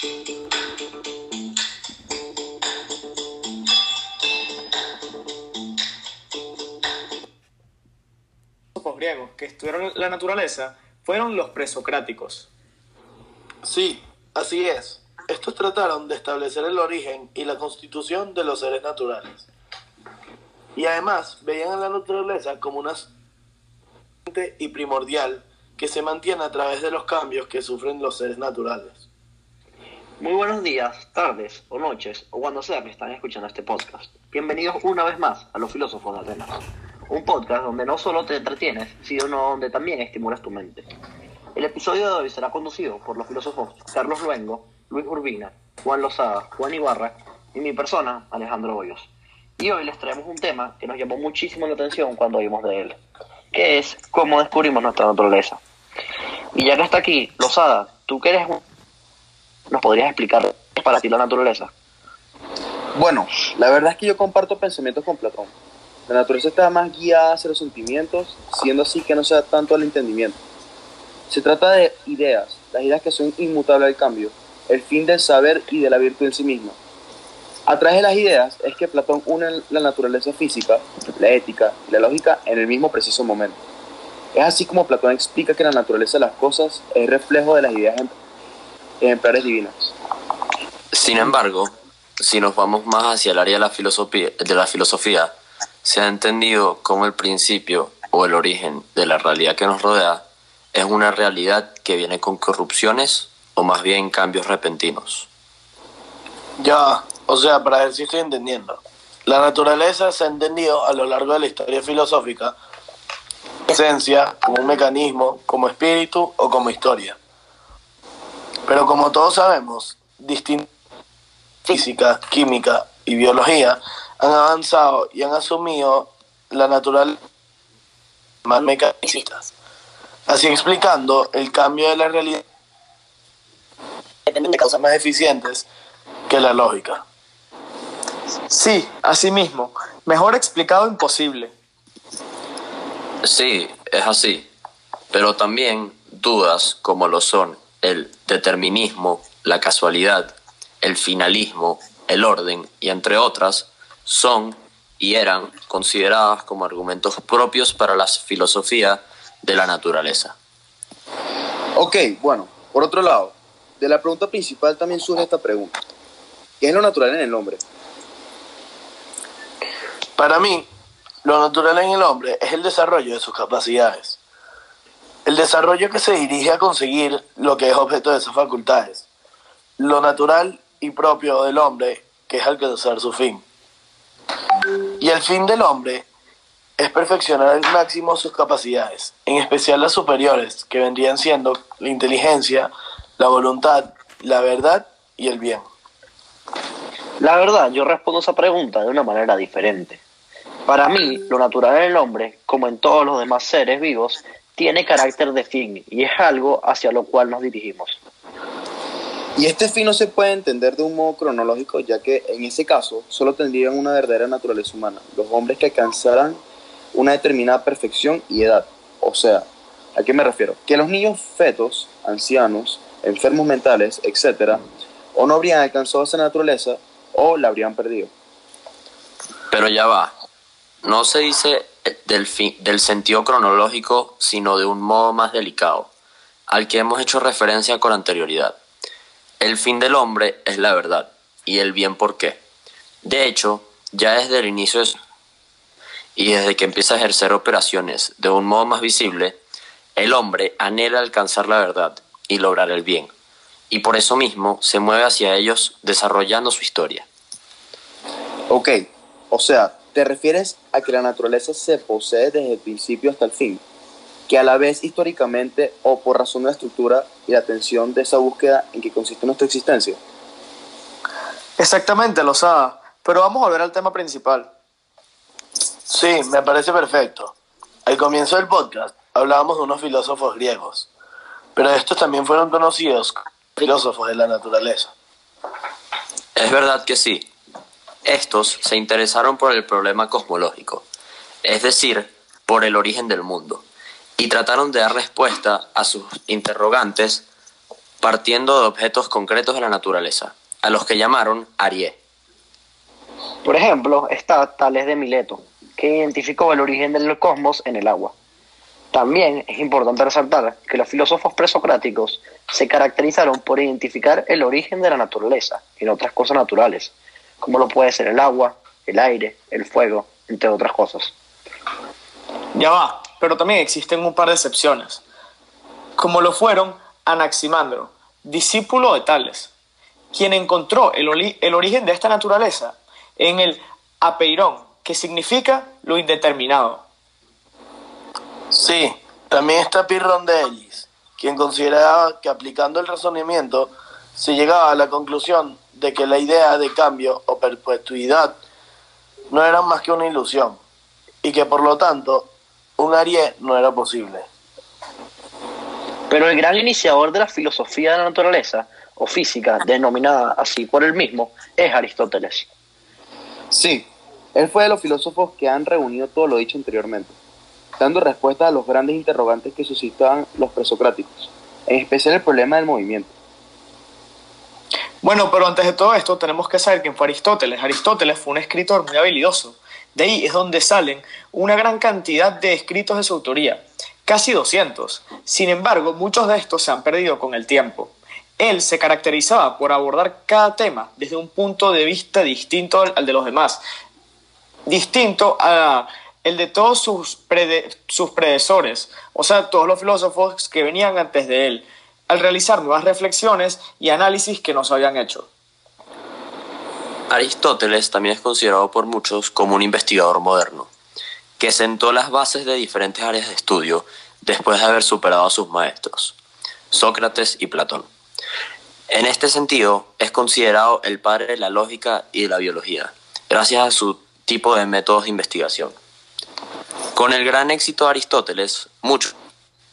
Los griegos que estudiaron la naturaleza fueron los presocráticos. Sí, así es. Estos trataron de establecer el origen y la constitución de los seres naturales. Y además veían a la naturaleza como una y primordial que se mantiene a través de los cambios que sufren los seres naturales. Muy buenos días, tardes o noches, o cuando sea que están escuchando este podcast. Bienvenidos una vez más a Los Filósofos de Atenas. Un podcast donde no solo te entretienes, sino donde también estimulas tu mente. El episodio de hoy será conducido por los filósofos Carlos Luengo, Luis Urbina, Juan Lozada, Juan Ibarra y mi persona, Alejandro Hoyos. Y hoy les traemos un tema que nos llamó muchísimo la atención cuando oímos de él, que es cómo descubrimos nuestra naturaleza. Y ya que está aquí, Lozada, tú que eres un... ¿Nos podrías explicar para ti la naturaleza? Bueno, la verdad es que yo comparto pensamientos con Platón. La naturaleza está más guiada hacia los sentimientos, siendo así que no sea tanto al entendimiento. Se trata de ideas, las ideas que son inmutables al cambio, el fin del saber y de la virtud en sí misma. A través de las ideas es que Platón une la naturaleza física, la ética y la lógica en el mismo preciso momento. Es así como Platón explica que la naturaleza de las cosas es reflejo de las ideas ejemplares divinas. Sin embargo, si nos vamos más hacia el área de la filosofía, de la filosofía se ha entendido como el principio o el origen de la realidad que nos rodea es una realidad que viene con corrupciones o más bien cambios repentinos. Ya, o sea, para ver si estoy entendiendo. La naturaleza se ha entendido a lo largo de la historia filosófica, esencia, como un mecanismo, como espíritu o como historia. Pero como todos sabemos, distintas física, química y biología han avanzado y han asumido la naturaleza más mecanicistas, así explicando el cambio de la realidad de causas más eficientes que la lógica. Sí, así mismo. Mejor explicado imposible. Sí, es así. Pero también dudas como lo son el determinismo, la casualidad, el finalismo, el orden y entre otras son y eran consideradas como argumentos propios para la filosofía de la naturaleza. Ok, bueno, por otro lado, de la pregunta principal también surge esta pregunta. ¿Qué es lo natural en el hombre? Para mí, lo natural en el hombre es el desarrollo de sus capacidades. El desarrollo que se dirige a conseguir lo que es objeto de esas facultades. Lo natural y propio del hombre, que es alcanzar su fin. Y el fin del hombre es perfeccionar al máximo sus capacidades, en especial las superiores, que vendrían siendo la inteligencia, la voluntad, la verdad y el bien. La verdad, yo respondo esa pregunta de una manera diferente. Para mí, lo natural en el hombre, como en todos los demás seres vivos, tiene carácter de fin y es algo hacia lo cual nos dirigimos. Y este fin no se puede entender de un modo cronológico, ya que en ese caso solo tendrían una verdadera naturaleza humana, los hombres que alcanzaran una determinada perfección y edad. O sea, ¿a qué me refiero? Que los niños fetos, ancianos, enfermos mentales, etc., o no habrían alcanzado esa naturaleza o la habrían perdido. Pero ya va, no se dice del, fin, del sentido cronológico, sino de un modo más delicado, al que hemos hecho referencia con anterioridad. El fin del hombre es la verdad, y el bien por qué. De hecho, ya desde el inicio de y desde que empieza a ejercer operaciones de un modo más visible, el hombre anhela alcanzar la verdad y lograr el bien, y por eso mismo se mueve hacia ellos desarrollando su historia. Ok, o sea, te refieres a que la naturaleza se posee desde el principio hasta el fin, que a la vez históricamente o por razón de la estructura y la tensión de esa búsqueda en que consiste nuestra existencia. Exactamente, Lozada. Pero vamos a volver al tema principal. Sí, me parece perfecto. Al comienzo del podcast hablábamos de unos filósofos griegos, pero estos también fueron conocidos como filósofos de la naturaleza. Es verdad que sí. Estos se interesaron por el problema cosmológico, es decir, por el origen del mundo, y trataron de dar respuesta a sus interrogantes partiendo de objetos concretos de la naturaleza, a los que llamaron Arié. Por ejemplo, está Tales de Mileto, que identificó el origen del cosmos en el agua. También es importante resaltar que los filósofos presocráticos se caracterizaron por identificar el origen de la naturaleza en otras cosas naturales, como lo puede ser el agua, el aire, el fuego, entre otras cosas. Ya va, pero también existen un par de excepciones, como lo fueron Anaximandro, discípulo de Tales, quien encontró el, el origen de esta naturaleza en el apeirón, que significa lo indeterminado. Sí, también está Pirrón de Ellis, quien consideraba que aplicando el razonamiento se llegaba a la conclusión de que la idea de cambio o perpetuidad no era más que una ilusión y que por lo tanto un Arié no era posible. Pero el gran iniciador de la filosofía de la naturaleza, o física, denominada así por él mismo, es Aristóteles. Sí, él fue de los filósofos que han reunido todo lo dicho anteriormente, dando respuesta a los grandes interrogantes que suscitaban los presocráticos, en especial el problema del movimiento. Bueno, pero antes de todo esto tenemos que saber quién fue Aristóteles. Aristóteles fue un escritor muy habilidoso. De ahí es donde salen una gran cantidad de escritos de su autoría, casi 200. Sin embargo, muchos de estos se han perdido con el tiempo. Él se caracterizaba por abordar cada tema desde un punto de vista distinto al de los demás, distinto a el de todos sus, sus predecesores, o sea, todos los filósofos que venían antes de él, al realizar nuevas reflexiones y análisis que no se habían hecho. Aristóteles también es considerado por muchos como un investigador moderno, que sentó las bases de diferentes áreas de estudio después de haber superado a sus maestros, Sócrates y Platón. En este sentido, es considerado el padre de la lógica y de la biología, gracias a su tipo de métodos de investigación. Con el gran éxito de Aristóteles, mucho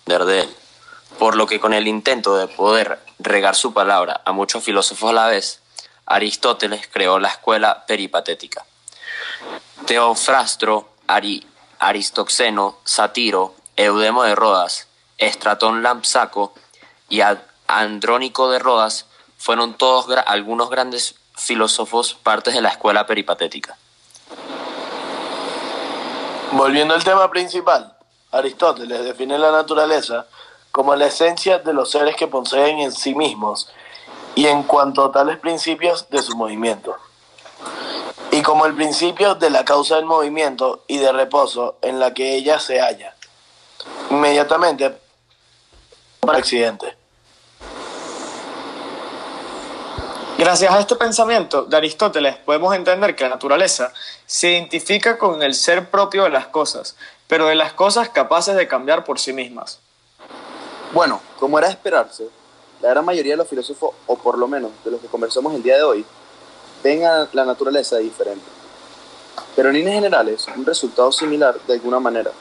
de él, por lo que con el intento de poder regar su palabra a muchos filósofos a la vez, Aristóteles creó la escuela peripatética. Teofrastro, Ari, Aristoxeno, Satiro, Eudemo de Rodas, Estratón Lampsaco y Andrónico de Rodas fueron todos algunos grandes filósofos partes de la escuela peripatética. Volviendo al tema principal, Aristóteles define la naturaleza como la esencia de los seres que poseen en sí mismos y en cuanto a tales principios de su movimiento, y como el principio de la causa del movimiento y de reposo en la que ella se halla, inmediatamente por accidente. Gracias a este pensamiento de Aristóteles podemos entender que la naturaleza se identifica con el ser propio de las cosas, pero de las cosas capaces de cambiar por sí mismas. Bueno, como era de esperarse, la gran mayoría de los filósofos, o por lo menos de los que conversamos el día de hoy, ven a la naturaleza diferente. Pero en líneas generales, un resultado similar de alguna manera.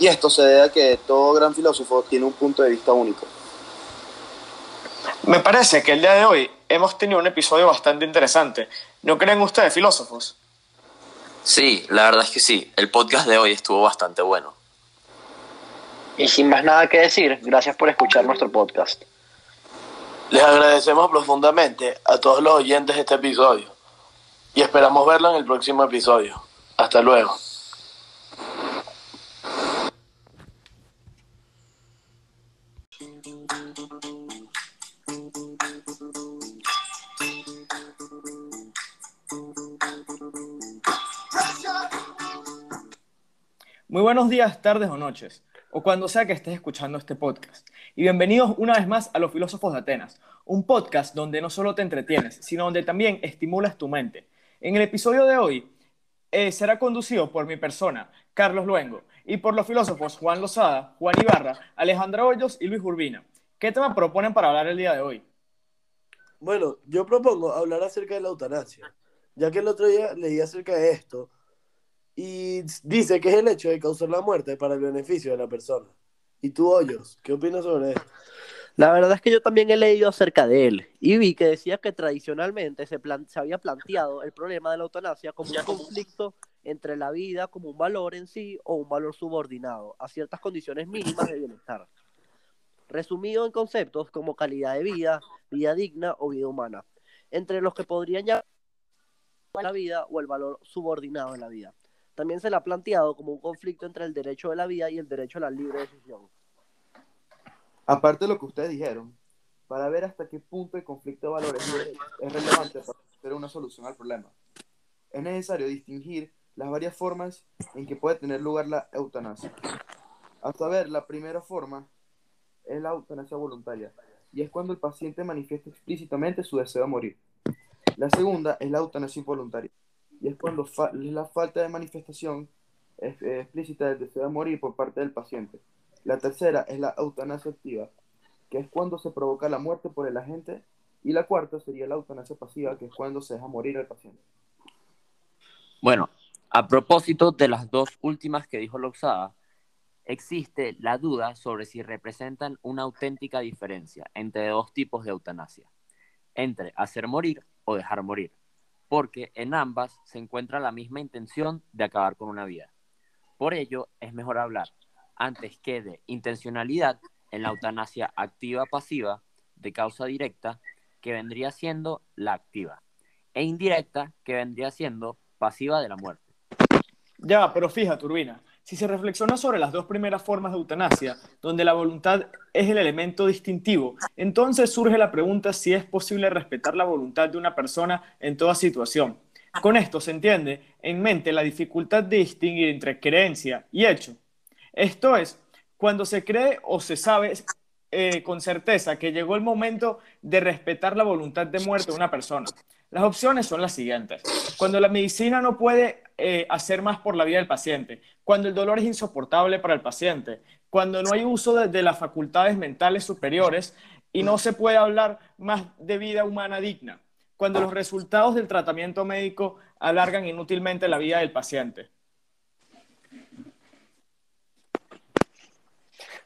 Y esto se debe a que todo gran filósofo tiene un punto de vista único. Me parece que el día de hoy hemos tenido un episodio bastante interesante. ¿No creen ustedes, filósofos? Sí, la verdad es que sí. El podcast de hoy estuvo bastante bueno. Y sin más nada que decir, gracias por escuchar nuestro podcast. Les agradecemos profundamente a todos los oyentes de este episodio y esperamos verlo en el próximo episodio. Hasta luego. Muy buenos días, tardes o noches, o cuando sea que estés escuchando este podcast. Y bienvenidos una vez más a Los Filósofos de Atenas, un podcast donde no solo te entretienes, sino donde también estimulas tu mente. En el episodio de hoy eh, será conducido por mi persona, Carlos Luengo, y por los filósofos Juan Lozada, Juan Ibarra, Alejandra Hoyos y Luis Urbina. ¿Qué tema proponen para hablar el día de hoy? Bueno, yo propongo hablar acerca de la eutanasia, ya que el otro día leí acerca de esto y dice que es el hecho de causar la muerte para el beneficio de la persona. ¿Y tú, Hoyos, qué opinas sobre esto? La verdad es que yo también he leído acerca de él y vi que decía que tradicionalmente se, se había planteado el problema de la eutanasia como un conflicto entre la vida como un valor en sí o un valor subordinado a ciertas condiciones mínimas de bienestar. resumido en conceptos como calidad de vida, vida digna o vida humana, entre los que podrían llamar la vida o el valor subordinado de la vida. También se le ha planteado como un conflicto entre el derecho de la vida y el derecho a la libre decisión. Aparte de lo que ustedes dijeron, para ver hasta qué punto el conflicto de valores es relevante para hacer una solución al problema, es necesario distinguir las varias formas en que puede tener lugar la eutanasia. Hasta ver, la primera forma es la eutanasia voluntaria, y es cuando el paciente manifiesta explícitamente su deseo de morir. La segunda es la eutanasia involuntaria, y es cuando es la falta de manifestación explícita del deseo de morir por parte del paciente. La tercera es la eutanasia activa, que es cuando se provoca la muerte por el agente, y la cuarta sería la eutanasia pasiva, que es cuando se deja morir al paciente. Bueno, a propósito de las dos últimas que dijo Loxada, existe la duda sobre si representan una auténtica diferencia entre dos tipos de eutanasia, entre hacer morir o dejar morir, porque en ambas se encuentra la misma intención de acabar con una vida. Por ello, es mejor hablar, antes que de intencionalidad, en la eutanasia activa-pasiva de causa directa, que vendría siendo la activa, e indirecta, que vendría siendo pasiva de la muerte. Ya, pero fíjate, Turbina, si se reflexiona sobre las dos primeras formas de eutanasia, donde la voluntad es el elemento distintivo, entonces surge la pregunta si es posible respetar la voluntad de una persona en toda situación. Con esto se entiende en mente la dificultad de distinguir entre creencia y hecho. Esto es, cuando se cree o se sabe eh, con certeza que llegó el momento de respetar la voluntad de muerte de una persona. Las opciones son las siguientes. Cuando la medicina no puede eh, hacer más por la vida del paciente, cuando el dolor es insoportable para el paciente, cuando no hay uso de, las facultades mentales superiores y no se puede hablar más de vida humana digna, cuando los resultados del tratamiento médico alargan inútilmente la vida del paciente.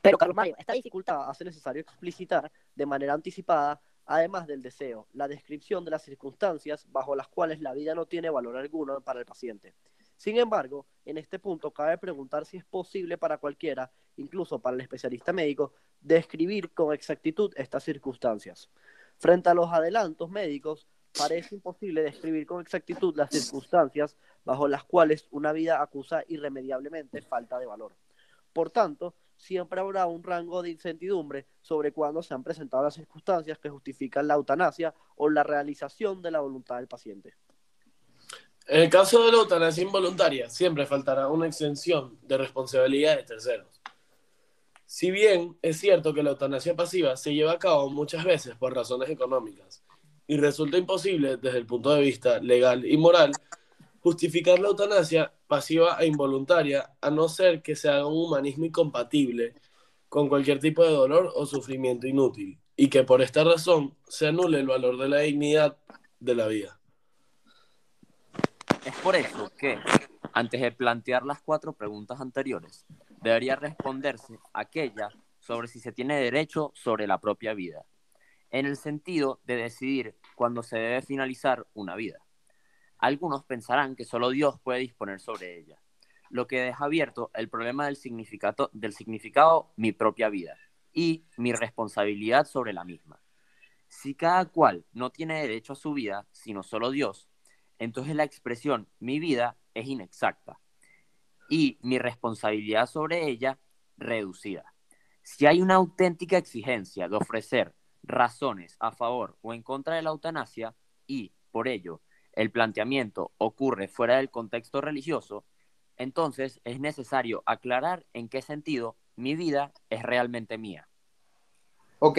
Pero, Carlos Mario, esta dificultad hace necesario explicitar de manera anticipada además del deseo, la descripción de las circunstancias bajo las cuales la vida no tiene valor alguno para el paciente. Sin embargo, en este punto cabe preguntar si es posible para cualquiera, incluso para el especialista médico, describir con exactitud estas circunstancias. Frente a los adelantos médicos, parece imposible describir con exactitud las circunstancias bajo las cuales una vida acusa irremediablemente falta de valor. Por tanto, siempre habrá un rango de incertidumbre sobre cuándo se han presentado las circunstancias que justifican la eutanasia o la realización de la voluntad del paciente. En el caso de la eutanasia involuntaria, siempre faltará una exención de responsabilidad de terceros. Si bien es cierto que la eutanasia pasiva se lleva a cabo muchas veces por razones económicas y resulta imposible desde el punto de vista legal y moral, justificar la eutanasia pasiva e involuntaria, a no ser que se haga un humanismo incompatible con cualquier tipo de dolor o sufrimiento inútil, y que por esta razón se anule el valor de la dignidad de la vida. Es por eso que, antes de plantear las cuatro preguntas anteriores, debería responderse aquella sobre si se tiene derecho sobre la propia vida, en el sentido de decidir cuándo se debe finalizar una vida. Algunos pensarán que solo Dios puede disponer sobre ella, lo que deja abierto el problema del significado, del significado mi propia vida y mi responsabilidad sobre la misma. Si cada cual no tiene derecho a su vida, sino solo Dios, entonces la expresión mi vida es inexacta y mi responsabilidad sobre ella reducida. Si hay una auténtica exigencia de ofrecer razones a favor o en contra de la eutanasia y, por ello, el planteamiento ocurre fuera del contexto religioso, entonces es necesario aclarar en qué sentido mi vida es realmente mía. Ok,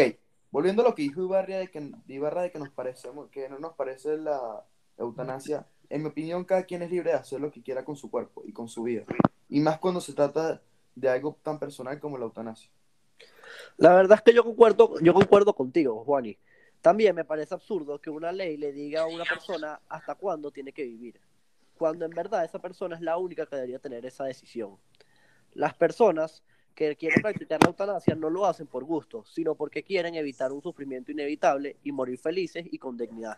volviendo a lo que dijo Ibarra de que, Ibarra de que, nos parece, que no nos parece la eutanasia, en mi opinión cada quien es libre de hacer lo que quiera con su cuerpo y con su vida, y más cuando se trata de algo tan personal como la eutanasia. La verdad es que yo concuerdo, yo concuerdo contigo, Juani. También me parece absurdo que una ley le diga a una persona hasta cuándo tiene que vivir, cuando en verdad esa persona es la única que debería tener esa decisión. Las personas que quieren practicar la eutanasia no lo hacen por gusto, sino porque quieren evitar un sufrimiento inevitable y morir felices y con dignidad.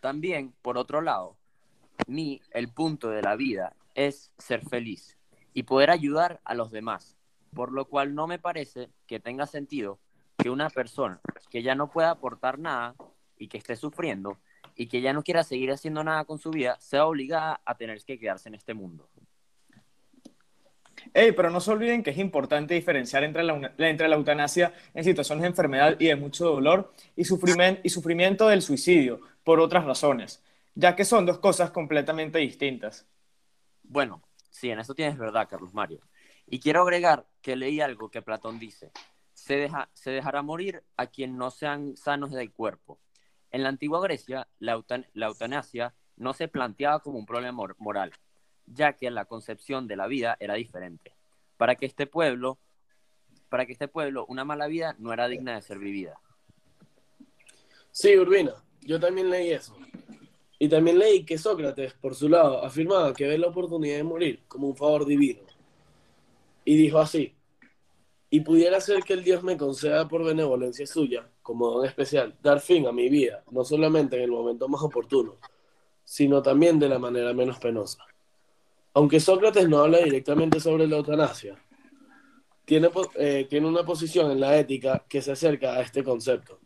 También, por otro lado, mí el punto de la vida es ser feliz y poder ayudar a los demás, por lo cual no me parece que tenga sentido que una persona que ya no pueda aportar nada y que esté sufriendo y que ya no quiera seguir haciendo nada con su vida sea obligada a tener que quedarse en este mundo. Ey, pero no se olviden que es importante diferenciar entre la, entre la eutanasia en situaciones de enfermedad y de mucho dolor y sufrimiento, y sufrimiento del suicidio por otras razones, ya que son dos cosas completamente distintas. Bueno, sí, en eso tienes verdad, Carlos Mario. Y quiero agregar que leí algo que Platón dice, se, deja, se dejará morir a quien no sean sanos del cuerpo. En la antigua Grecia, la, la eutanasia no se planteaba como un problema moral, ya que la concepción de la vida era diferente. Para que este pueblo, para que este pueblo, una mala vida no era digna de ser vivida. Sí, Urbina, yo también leí eso. Y también leí que Sócrates, por su lado, afirmaba que ve la oportunidad de morir como un favor divino. Y dijo así, y pudiera ser que el Dios me conceda por benevolencia suya, como don especial, dar fin a mi vida, no solamente en el momento más oportuno, sino también de la manera menos penosa. Aunque Sócrates no habla directamente sobre la eutanasia, tiene, eh, tiene una posición en la ética que se acerca a este concepto,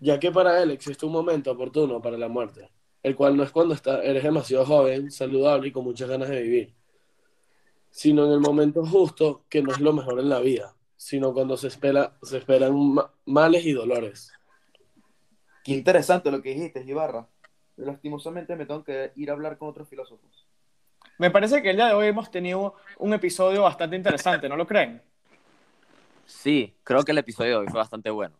ya que para él existe un momento oportuno para la muerte, el cual no es cuando está, eres demasiado joven, saludable y con muchas ganas de vivir, sino en el momento justo, que no es lo mejor en la vida, sino cuando se, espera, se esperan males y dolores. Qué interesante lo que dijiste, Ibarra. Lastimosamente me tengo que ir a hablar con otros filósofos. Me parece que el día de hoy hemos tenido un episodio bastante interesante, ¿no lo creen? Sí, creo que el episodio de hoy fue bastante bueno.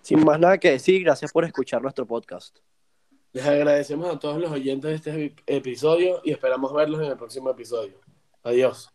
Sin más nada que decir, gracias por escuchar nuestro podcast. Les agradecemos a todos los oyentes de este episodio y esperamos verlos en el próximo episodio. Adiós.